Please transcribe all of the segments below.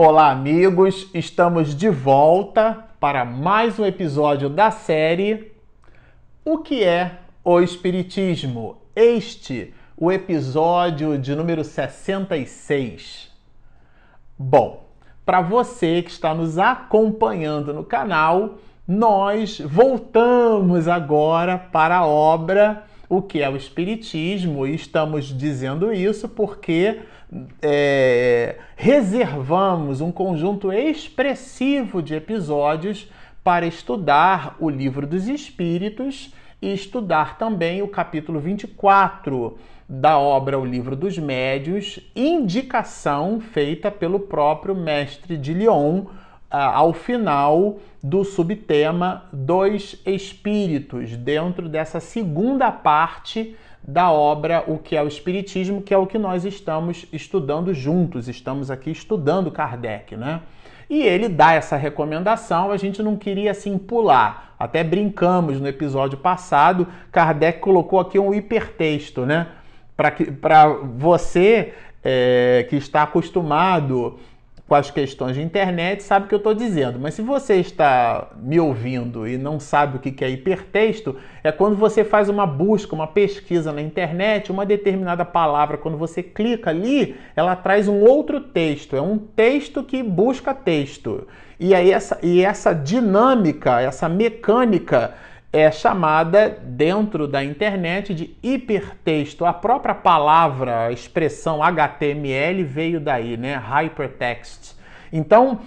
Olá, amigos! Estamos de volta para mais um episódio da série O que é o Espiritismo? Este, o episódio de número 66. Bom, para você que está nos acompanhando no canal, nós voltamos agora para a obra O que é o Espiritismo e estamos dizendo isso porque é, reservamos um conjunto expressivo de episódios para estudar o Livro dos Espíritos e estudar também o capítulo 24 da obra O Livro dos Médios, indicação feita pelo próprio mestre de Lyon ao final do subtema dos espíritos, dentro dessa segunda parte da obra O que é o Espiritismo, que é o que nós estamos estudando juntos, estamos aqui estudando Kardec, né? E ele dá essa recomendação, a gente não queria assim pular. Até brincamos no episódio passado, Kardec colocou aqui um hipertexto, né? Para você é, que está acostumado com as questões de internet sabe o que eu estou dizendo. Mas se você está me ouvindo e não sabe o que é hipertexto, é quando você faz uma busca, uma pesquisa na internet, uma determinada palavra, quando você clica ali, ela traz um outro texto. É um texto que busca texto. E aí essa, e essa dinâmica, essa mecânica é chamada dentro da internet de hipertexto. A própria palavra, a expressão HTML veio daí, né? Hypertext. Então,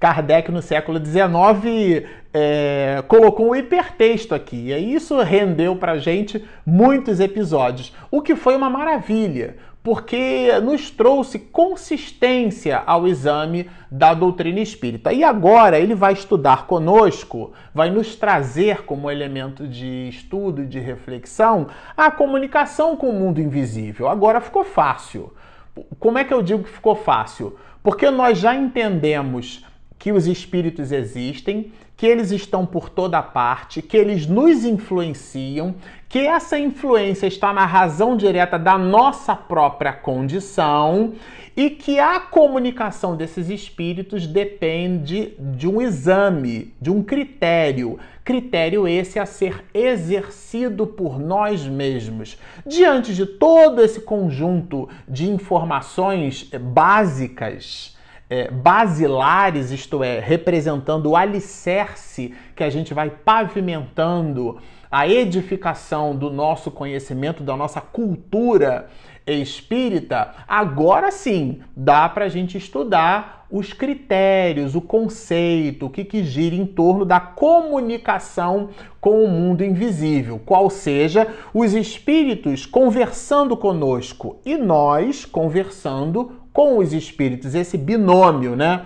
Kardec no século XIX é, colocou um hipertexto aqui. E isso rendeu para gente muitos episódios, o que foi uma maravilha, porque nos trouxe consistência ao exame da doutrina espírita. E agora ele vai estudar conosco, vai nos trazer como elemento de estudo e de reflexão a comunicação com o mundo invisível. Agora ficou fácil. Como é que eu digo que ficou fácil? Porque nós já entendemos que os espíritos existem, que eles estão por toda parte, que eles nos influenciam, que essa influência está na razão direta da nossa própria condição e que a comunicação desses espíritos depende de um exame, de um critério, critério esse a ser exercido por nós mesmos. Diante de todo esse conjunto de informações básicas, é, basilares, isto é, representando o alicerce que a gente vai pavimentando a edificação do nosso conhecimento, da nossa cultura espírita, agora sim dá para a gente estudar os critérios, o conceito, o que, que gira em torno da comunicação com o mundo invisível, qual seja os espíritos conversando conosco e nós conversando com os espíritos, esse binômio, né?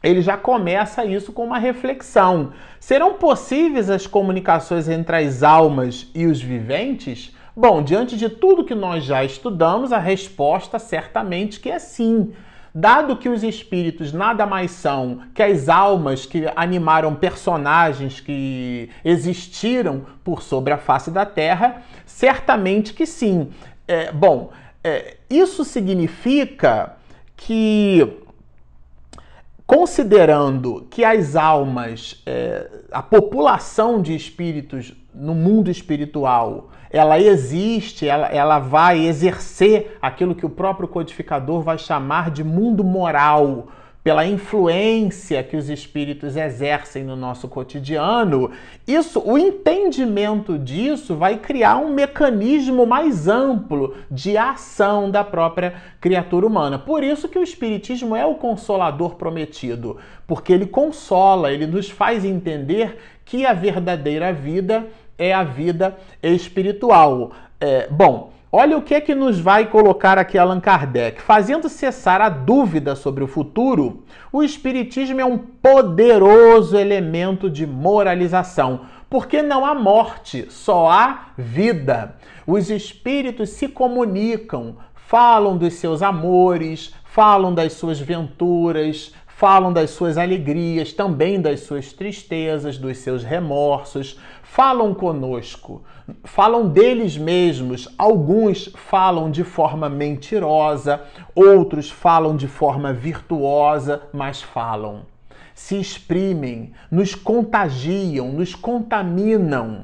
Ele já começa isso com uma reflexão. Serão possíveis as comunicações entre as almas e os viventes? Bom, diante de tudo que nós já estudamos, a resposta certamente que é sim. Dado que os espíritos nada mais são que as almas que animaram personagens que existiram por sobre a face da Terra, certamente que sim. É, bom, é, isso significa que, considerando que as almas, é, a população de espíritos no mundo espiritual, ela existe, ela, ela vai exercer aquilo que o próprio codificador vai chamar de mundo moral pela influência que os espíritos exercem no nosso cotidiano, isso, o entendimento disso vai criar um mecanismo mais amplo de ação da própria criatura humana. Por isso que o espiritismo é o consolador prometido, porque ele consola, ele nos faz entender que a verdadeira vida é a vida espiritual. É, bom, Olha o que é que nos vai colocar aqui Allan Kardec. Fazendo cessar a dúvida sobre o futuro, o Espiritismo é um poderoso elemento de moralização, porque não há morte, só há vida. Os espíritos se comunicam, falam dos seus amores, falam das suas venturas, falam das suas alegrias, também das suas tristezas, dos seus remorsos, falam conosco, falam deles mesmos. Alguns falam de forma mentirosa, outros falam de forma virtuosa, mas falam. Se exprimem, nos contagiam, nos contaminam,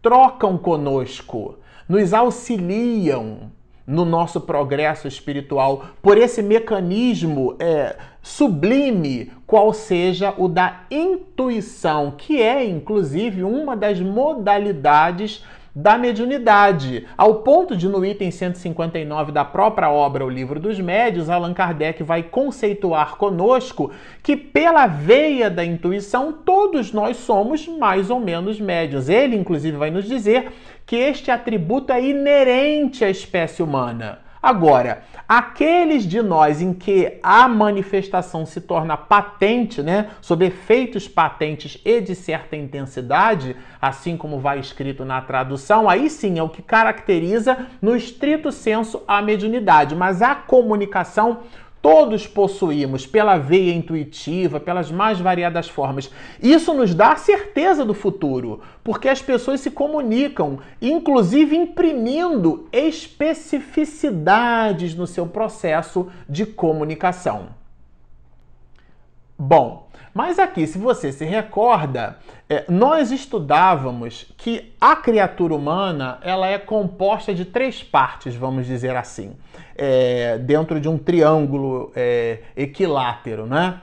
trocam conosco, nos auxiliam no nosso progresso espiritual por esse mecanismo é, sublime, qual seja o da intuição, que é inclusive uma das modalidades da mediunidade, ao ponto de no item 159 da própria obra O Livro dos Médios, Allan Kardec vai conceituar conosco que pela veia da intuição todos nós somos mais ou menos médios. Ele inclusive vai nos dizer que este atributo é inerente à espécie humana. Agora, aqueles de nós em que a manifestação se torna patente, né, sob efeitos patentes e de certa intensidade, assim como vai escrito na tradução, aí sim é o que caracteriza no estrito senso a mediunidade, mas a comunicação todos possuímos pela veia intuitiva, pelas mais variadas formas. Isso nos dá certeza do futuro, porque as pessoas se comunicam, inclusive imprimindo especificidades no seu processo de comunicação. Bom, mas aqui, se você se recorda, é, nós estudávamos que a criatura humana ela é composta de três partes, vamos dizer assim, é, dentro de um triângulo é, equilátero, né?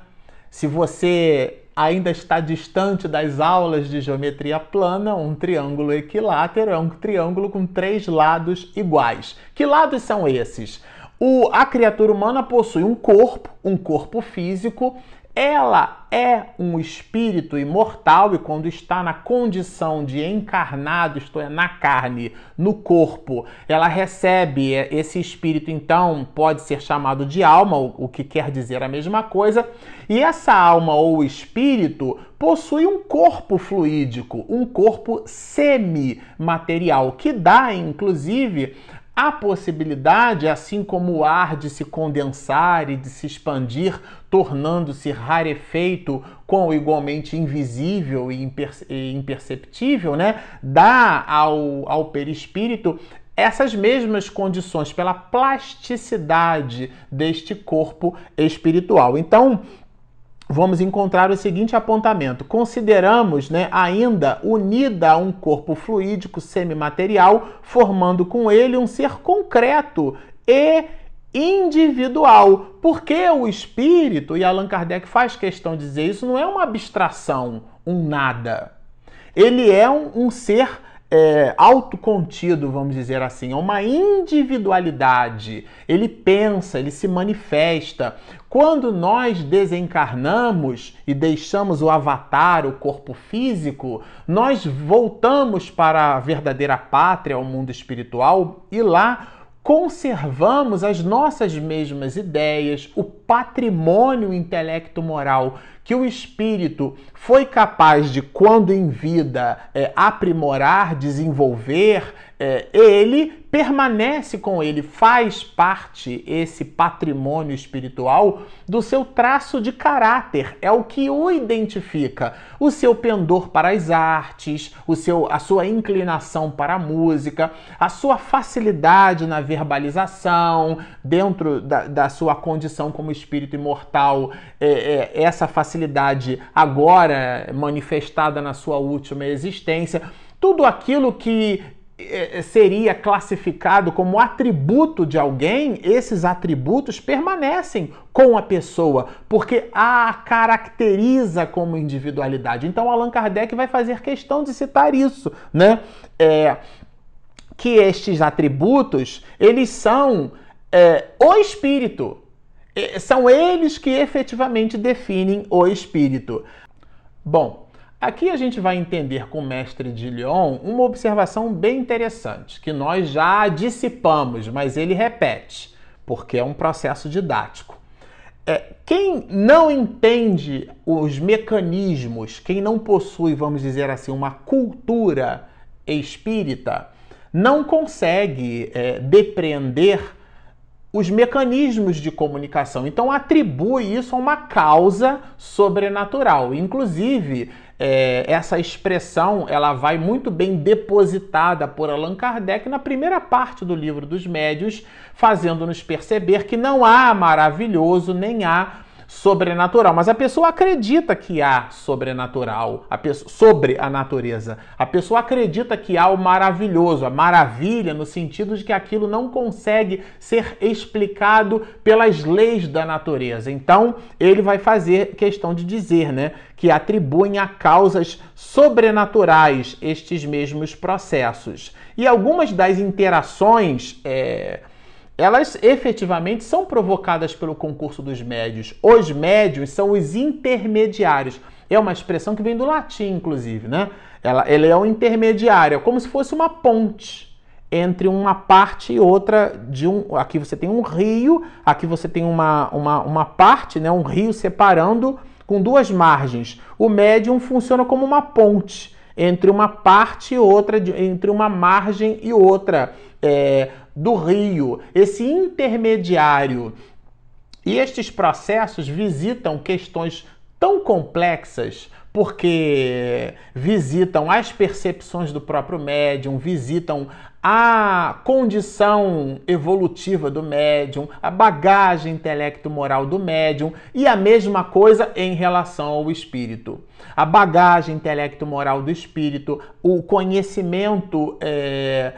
Se você ainda está distante das aulas de geometria plana, um triângulo equilátero é um triângulo com três lados iguais. Que lados são esses? O, a criatura humana possui um corpo, um corpo físico ela é um espírito imortal e quando está na condição de encarnado, isto é, na carne, no corpo, ela recebe esse espírito, então pode ser chamado de alma, o que quer dizer a mesma coisa, e essa alma ou espírito possui um corpo fluídico, um corpo semimaterial, que dá inclusive a possibilidade, assim como o ar, de se condensar e de se expandir, tornando-se rarefeito com igualmente invisível e imperceptível, né? dá ao, ao perispírito essas mesmas condições pela plasticidade deste corpo espiritual. Então, vamos encontrar o seguinte apontamento. Consideramos né, ainda unida a um corpo fluídico semimaterial, formando com ele um ser concreto e individual. Porque o espírito, e Allan Kardec faz questão de dizer isso, não é uma abstração, um nada. Ele é um, um ser é, autocontido, vamos dizer assim, é uma individualidade. Ele pensa, ele se manifesta. Quando nós desencarnamos e deixamos o avatar, o corpo físico, nós voltamos para a verdadeira pátria, o mundo espiritual, e lá conservamos as nossas mesmas ideias, o patrimônio intelecto-moral que o espírito foi capaz de, quando em vida, é, aprimorar, desenvolver, é, ele permanece com ele, faz parte esse patrimônio espiritual do seu traço de caráter, é o que o identifica, o seu pendor para as artes, o seu, a sua inclinação para a música, a sua facilidade na verbalização, dentro da, da sua condição como espírito imortal, é, é, essa facilidade agora manifestada na sua última existência, tudo aquilo que é, é, seria classificado como atributo de alguém, esses atributos permanecem com a pessoa, porque a caracteriza como individualidade. Então, Allan Kardec vai fazer questão de citar isso, né? É, que estes atributos, eles são é, o espírito. É, são eles que efetivamente definem o espírito. Bom, Aqui a gente vai entender com o mestre de Lyon uma observação bem interessante, que nós já dissipamos, mas ele repete, porque é um processo didático. É, quem não entende os mecanismos, quem não possui, vamos dizer assim, uma cultura espírita, não consegue é, depreender os mecanismos de comunicação. Então atribui isso a uma causa sobrenatural. Inclusive, é, essa expressão ela vai muito bem depositada por Allan Kardec na primeira parte do livro dos Médios, fazendo-nos perceber que não há maravilhoso nem há sobrenatural, mas a pessoa acredita que há sobrenatural, a pessoa, sobre a natureza. A pessoa acredita que há o maravilhoso, a maravilha, no sentido de que aquilo não consegue ser explicado pelas leis da natureza. Então, ele vai fazer questão de dizer, né, que atribuem a causas sobrenaturais estes mesmos processos. E algumas das interações é, elas efetivamente são provocadas pelo concurso dos médios. Os médios são os intermediários. É uma expressão que vem do latim, inclusive, né? Ela, ela é um intermediário, é como se fosse uma ponte entre uma parte e outra de um. Aqui você tem um rio, aqui você tem uma, uma, uma parte, né? um rio separando com duas margens. O médium funciona como uma ponte entre uma parte e outra, entre uma margem e outra. É, do rio, esse intermediário. E estes processos visitam questões tão complexas porque visitam as percepções do próprio médium, visitam a condição evolutiva do médium, a bagagem intelecto-moral do médium e a mesma coisa em relação ao espírito. A bagagem intelecto-moral do espírito, o conhecimento. É,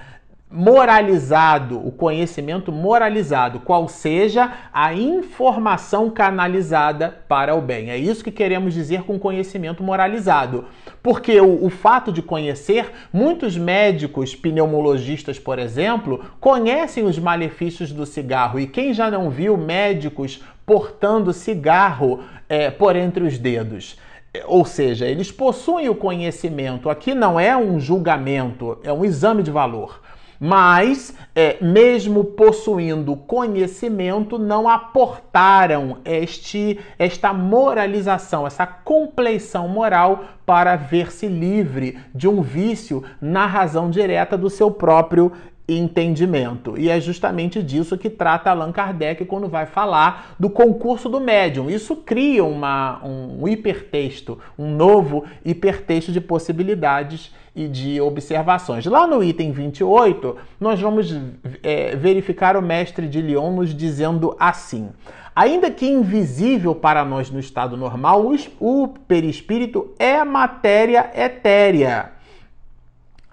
moralizado, o conhecimento moralizado, qual seja a informação canalizada para o bem. É isso que queremos dizer com conhecimento moralizado. Porque o, o fato de conhecer, muitos médicos pneumologistas, por exemplo, conhecem os malefícios do cigarro. E quem já não viu médicos portando cigarro é, por entre os dedos? Ou seja, eles possuem o conhecimento. Aqui não é um julgamento, é um exame de valor mas, é, mesmo possuindo conhecimento, não aportaram este, esta moralização, essa compleição moral para ver-se livre de um vício na razão direta do seu próprio entendimento. E é justamente disso que trata Allan Kardec quando vai falar do concurso do médium. Isso cria uma, um hipertexto, um novo hipertexto de possibilidades e de observações. Lá no item 28, nós vamos é, verificar o mestre de Lyon nos dizendo assim. Ainda que invisível para nós no estado normal, o perispírito é matéria etérea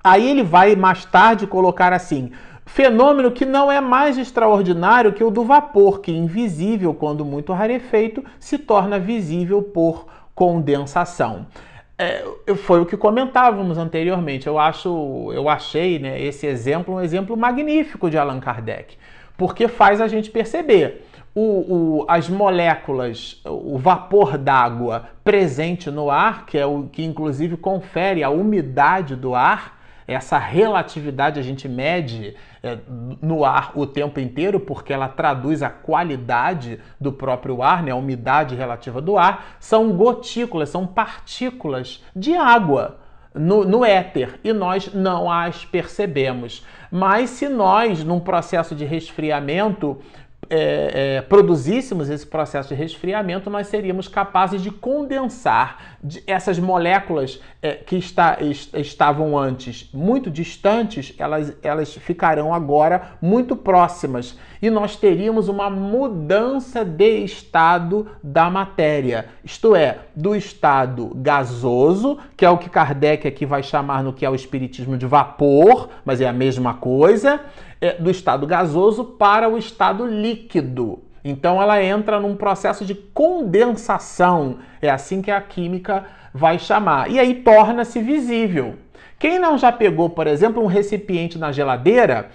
Aí ele vai mais tarde colocar assim: fenômeno que não é mais extraordinário que o do vapor, que invisível quando muito rarefeito se torna visível por condensação. É, foi o que comentávamos anteriormente. Eu acho, eu achei né, esse exemplo um exemplo magnífico de Allan Kardec, porque faz a gente perceber. O, o, as moléculas, o vapor d'água presente no ar, que é o que inclusive confere a umidade do ar, essa relatividade a gente mede é, no ar o tempo inteiro, porque ela traduz a qualidade do próprio ar, né, a umidade relativa do ar, são gotículas, são partículas de água. No, no, éter e nós não as percebemos. Mas se nós, num processo de resfriamento, é, é, produzíssemos esse processo de resfriamento, nós seríamos capazes de condensar essas moléculas é, que está, est estavam antes muito distantes, elas, elas ficarão agora muito próximas e nós teríamos uma mudança de estado da matéria, isto é, do estado gasoso, que é o que Kardec aqui vai chamar no que é o espiritismo de vapor, mas é a mesma coisa é, do estado gasoso para o estado líquido. Então ela entra num processo de condensação. É assim que a química vai chamar. E aí torna-se visível. Quem não já pegou, por exemplo, um recipiente na geladeira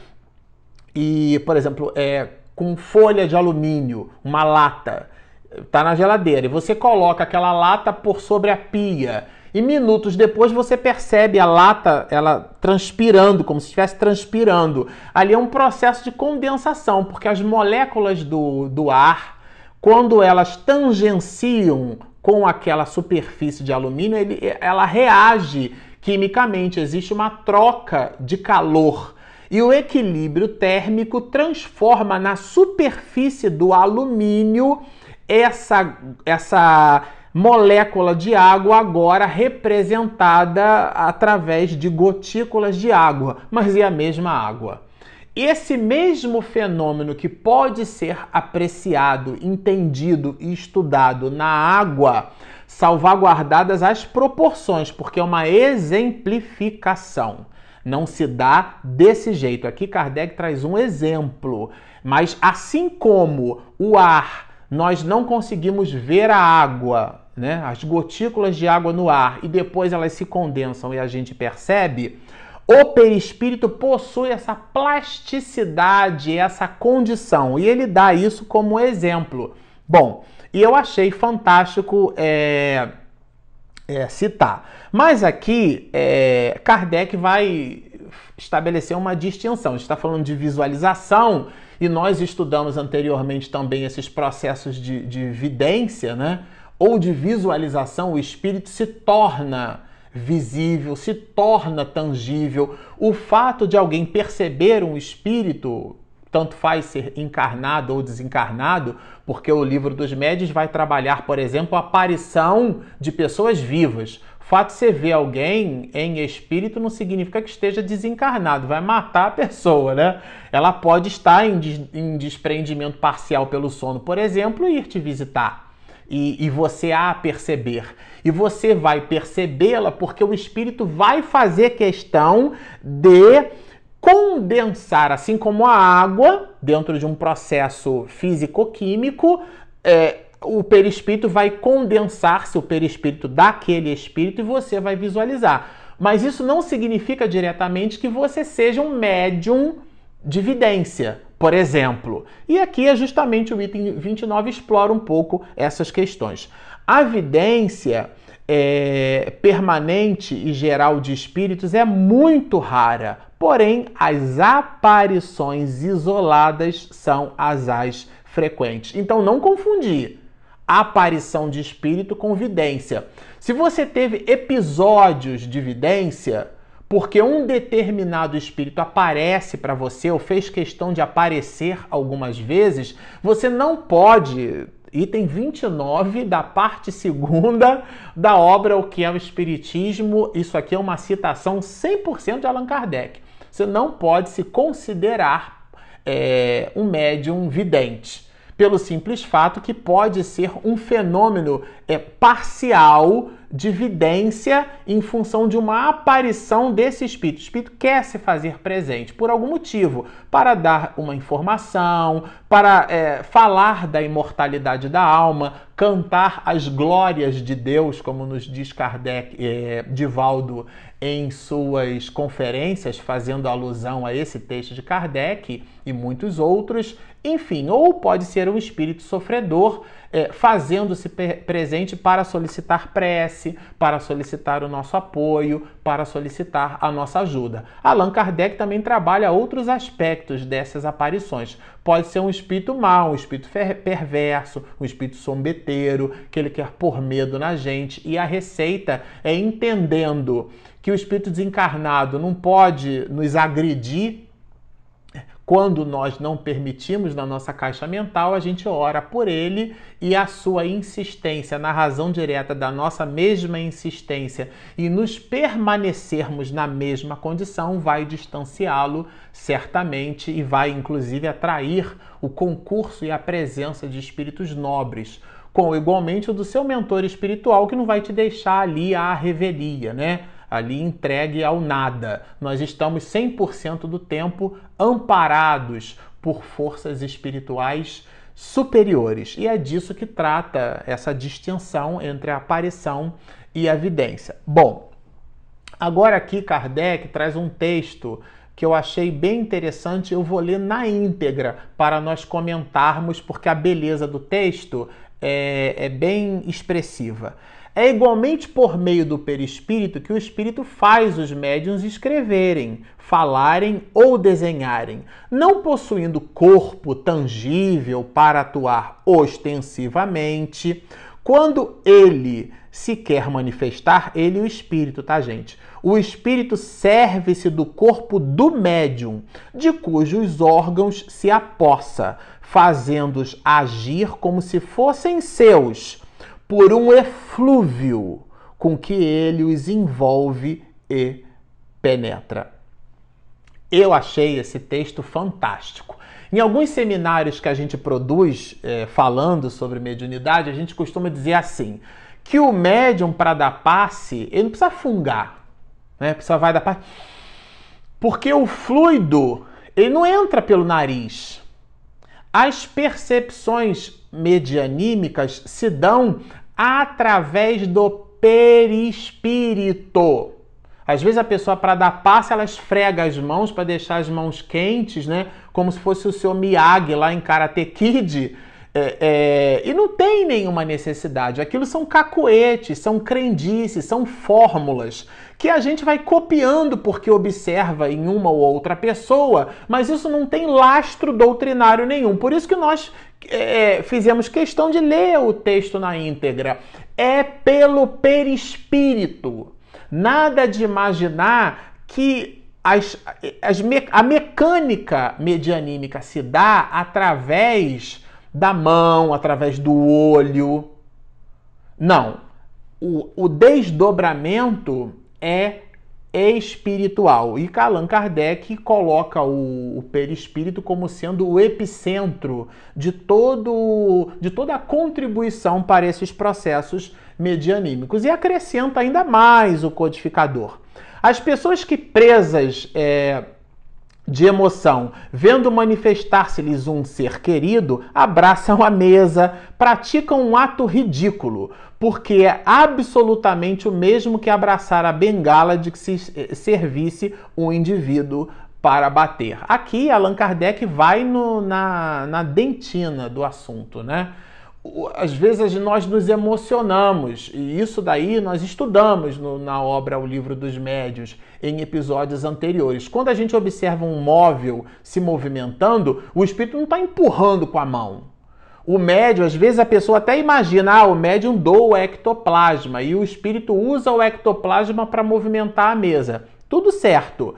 e, por exemplo, é, com folha de alumínio, uma lata, está na geladeira, e você coloca aquela lata por sobre a pia e minutos depois você percebe a lata ela transpirando, como se estivesse transpirando. Ali é um processo de condensação, porque as moléculas do, do ar, quando elas tangenciam com aquela superfície de alumínio, ele, ela reage quimicamente, existe uma troca de calor. E o equilíbrio térmico transforma na superfície do alumínio essa, essa molécula de água agora representada através de gotículas de água, mas é a mesma água. Esse mesmo fenômeno que pode ser apreciado, entendido e estudado na água, salvaguardadas as proporções, porque é uma exemplificação. Não se dá desse jeito. Aqui Kardec traz um exemplo. Mas assim como o ar, nós não conseguimos ver a água, né? As gotículas de água no ar e depois elas se condensam e a gente percebe. O perispírito possui essa plasticidade, essa condição, e ele dá isso como exemplo. Bom, e eu achei fantástico é, é, citar. Mas aqui, é, Kardec vai estabelecer uma distinção. está falando de visualização e nós estudamos anteriormente também esses processos de, de vidência, né? Ou de visualização, o espírito se torna visível, se torna tangível. O fato de alguém perceber um espírito, tanto faz ser encarnado ou desencarnado, porque o livro dos médios vai trabalhar, por exemplo, a aparição de pessoas vivas. O fato de você ver alguém em espírito não significa que esteja desencarnado, vai matar a pessoa, né? Ela pode estar em, des em desprendimento parcial pelo sono, por exemplo, e ir te visitar. E, e você a perceber. E você vai percebê-la porque o espírito vai fazer questão de condensar, assim como a água, dentro de um processo físico-químico, é, o perispírito vai condensar-se, o perispírito daquele espírito, e você vai visualizar. Mas isso não significa diretamente que você seja um médium de vidência, por exemplo. E aqui é justamente o item 29 explora um pouco essas questões. A vidência é, permanente e geral de espíritos é muito rara, porém as aparições isoladas são as as frequentes. Então não confundir aparição de espírito com vidência. Se você teve episódios de vidência, porque um determinado espírito aparece para você ou fez questão de aparecer algumas vezes, você não pode. Item 29 da parte segunda da obra O que é o Espiritismo. Isso aqui é uma citação 100% de Allan Kardec. Você não pode se considerar é, um médium vidente pelo simples fato que pode ser um fenômeno é, parcial de vidência em função de uma aparição desse espírito. O espírito quer se fazer presente por algum motivo, para dar uma informação, para é, falar da imortalidade da alma, cantar as glórias de Deus, como nos diz Kardec, é, Divaldo, em suas conferências, fazendo alusão a esse texto de Kardec e muitos outros. Enfim, ou pode ser um espírito sofredor é, fazendo-se presente para solicitar prece, para solicitar o nosso apoio, para solicitar a nossa ajuda. Allan Kardec também trabalha outros aspectos dessas aparições. Pode ser um espírito mau, um espírito perverso, um espírito sombeteiro, que ele quer pôr medo na gente. E a receita é entendendo que o espírito desencarnado não pode nos agredir quando nós não permitimos na nossa caixa mental, a gente ora por ele e a sua insistência na razão direta da nossa mesma insistência e nos permanecermos na mesma condição vai distanciá-lo certamente e vai inclusive atrair o concurso e a presença de espíritos nobres, com igualmente o do seu mentor espiritual que não vai te deixar ali à revelia, né? Ali entregue ao nada. Nós estamos 100% do tempo amparados por forças espirituais superiores. E é disso que trata essa distinção entre a aparição e a evidência. Bom, agora aqui Kardec traz um texto que eu achei bem interessante, eu vou ler na íntegra para nós comentarmos, porque a beleza do texto é, é bem expressiva. É igualmente por meio do perispírito que o espírito faz os médiuns escreverem, falarem ou desenharem, não possuindo corpo tangível para atuar ostensivamente. Quando ele se quer manifestar, ele o espírito, tá, gente? O espírito serve-se do corpo do médium, de cujos órgãos se apossa, fazendo-os agir como se fossem seus, por um eflúvio com que ele os envolve e penetra. Eu achei esse texto fantástico. Em alguns seminários que a gente produz é, falando sobre mediunidade, a gente costuma dizer assim: que o médium, para dar passe, ele não precisa fungar, né? Precisa vai dar passe. Porque o fluido, ele não entra pelo nariz. As percepções medianímicas se dão através do perispírito. Às vezes a pessoa, para dar passe, ela esfrega as mãos para deixar as mãos quentes, né? Como se fosse o seu Miyagi lá em Karate Kid. É, é, e não tem nenhuma necessidade. Aquilo são cacoetes, são crendices, são fórmulas que a gente vai copiando porque observa em uma ou outra pessoa, mas isso não tem lastro doutrinário nenhum. Por isso que nós é, fizemos questão de ler o texto na íntegra. É pelo perispírito. Nada de imaginar que as, as, a mecânica medianímica se dá através da mão, através do olho. Não. O, o desdobramento é espiritual. E Allan Kardec coloca o, o, perispírito como sendo o epicentro de, todo, de toda a contribuição para esses processos medianímicos. E acrescenta ainda mais o codificador. As pessoas que presas é, de emoção, vendo manifestar-se-lhes um ser querido, abraçam a mesa, praticam um ato ridículo, porque é absolutamente o mesmo que abraçar a bengala de que se eh, servisse um indivíduo para bater. Aqui Allan Kardec vai no, na, na dentina do assunto, né? às vezes nós nos emocionamos, e isso daí nós estudamos no, na obra O Livro dos Médios em episódios anteriores. Quando a gente observa um móvel se movimentando, o espírito não está empurrando com a mão. O médium, às vezes a pessoa até imagina, ah, o médium doa o ectoplasma e o espírito usa o ectoplasma para movimentar a mesa. Tudo certo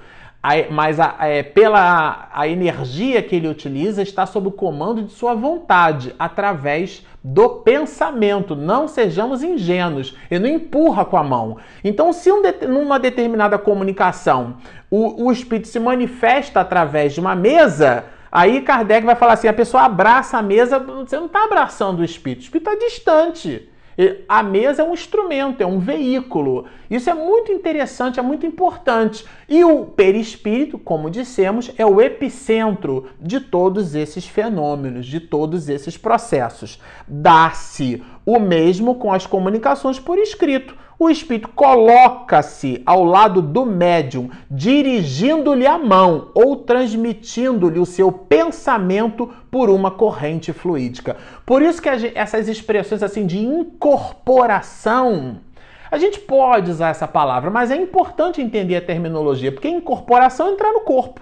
mas a, é, pela a energia que ele utiliza está sob o comando de sua vontade, através do pensamento. Não sejamos ingênuos. Ele não empurra com a mão. Então, se um, numa determinada comunicação o, o espírito se manifesta através de uma mesa, aí Kardec vai falar assim: a pessoa abraça a mesa, você não está abraçando o espírito, o espírito está distante. A mesa é um instrumento, é um veículo. Isso é muito interessante, é muito importante. E o perispírito, como dissemos, é o epicentro de todos esses fenômenos, de todos esses processos. Dá-se o mesmo com as comunicações por escrito o espírito coloca-se ao lado do médium, dirigindo-lhe a mão ou transmitindo-lhe o seu pensamento por uma corrente fluídica. Por isso que essas expressões assim de incorporação, a gente pode usar essa palavra, mas é importante entender a terminologia, porque incorporação é entrar no corpo.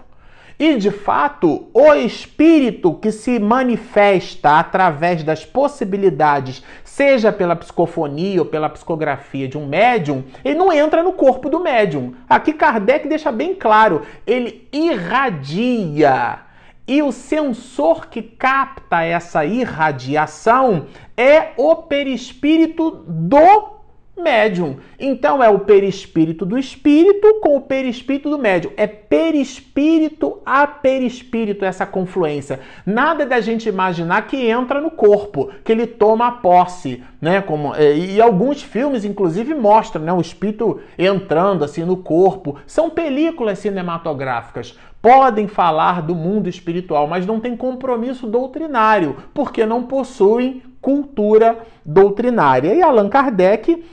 E de fato, o espírito que se manifesta através das possibilidades, seja pela psicofonia ou pela psicografia de um médium, ele não entra no corpo do médium. Aqui Kardec deixa bem claro, ele irradia. E o sensor que capta essa irradiação é o perispírito do médium. Então é o perispírito do espírito com o perispírito do médium. É perispírito a perispírito essa confluência. Nada da gente imaginar que entra no corpo, que ele toma posse, né? Como é, e alguns filmes inclusive mostram, né, o espírito entrando assim no corpo. São películas cinematográficas. Podem falar do mundo espiritual, mas não tem compromisso doutrinário, porque não possuem cultura doutrinária. E Allan Kardec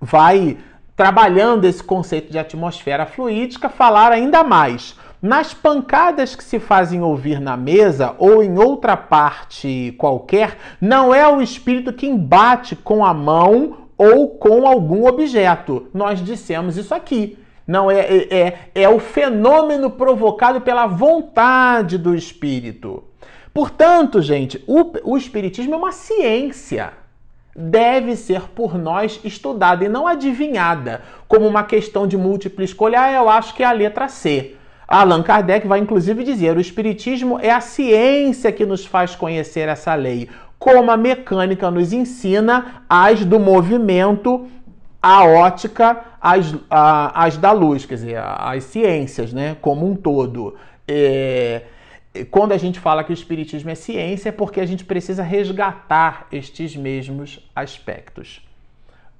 vai trabalhando esse conceito de atmosfera fluídica, falar ainda mais. Nas pancadas que se fazem ouvir na mesa ou em outra parte qualquer, não é o espírito que embate com a mão ou com algum objeto. Nós dissemos isso aqui. Não é, é, é, é o fenômeno provocado pela vontade do espírito. Portanto, gente, o, o espiritismo é uma ciência. Deve ser por nós estudada e não adivinhada como uma questão de múltipla escolha. Ah, eu acho que é a letra C. Allan Kardec vai inclusive dizer: o Espiritismo é a ciência que nos faz conhecer essa lei, como a mecânica nos ensina as do movimento, a ótica, as, a, as da luz, quer dizer, as ciências, né, como um todo. É, quando a gente fala que o Espiritismo é ciência, é porque a gente precisa resgatar estes mesmos aspectos.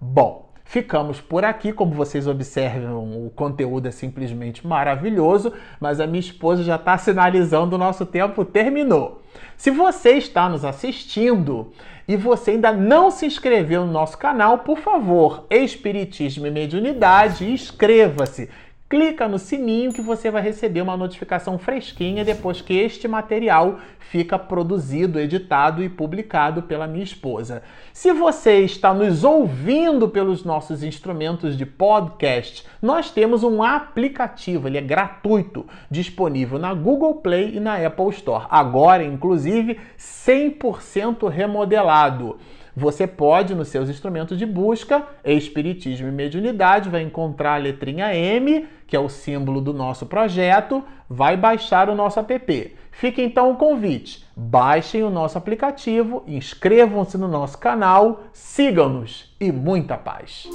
Bom, ficamos por aqui. Como vocês observam, o conteúdo é simplesmente maravilhoso, mas a minha esposa já está sinalizando o nosso tempo terminou. Se você está nos assistindo e você ainda não se inscreveu no nosso canal, por favor, Espiritismo e Mediunidade, inscreva-se clica no sininho que você vai receber uma notificação fresquinha depois que este material fica produzido, editado e publicado pela minha esposa. Se você está nos ouvindo pelos nossos instrumentos de podcast, nós temos um aplicativo, ele é gratuito, disponível na Google Play e na Apple Store. Agora, inclusive, 100% remodelado. Você pode, nos seus instrumentos de busca, Espiritismo e Mediunidade, vai encontrar a letrinha M, que é o símbolo do nosso projeto, vai baixar o nosso app. Fica então o convite: baixem o nosso aplicativo, inscrevam-se no nosso canal, sigam-nos e muita paz!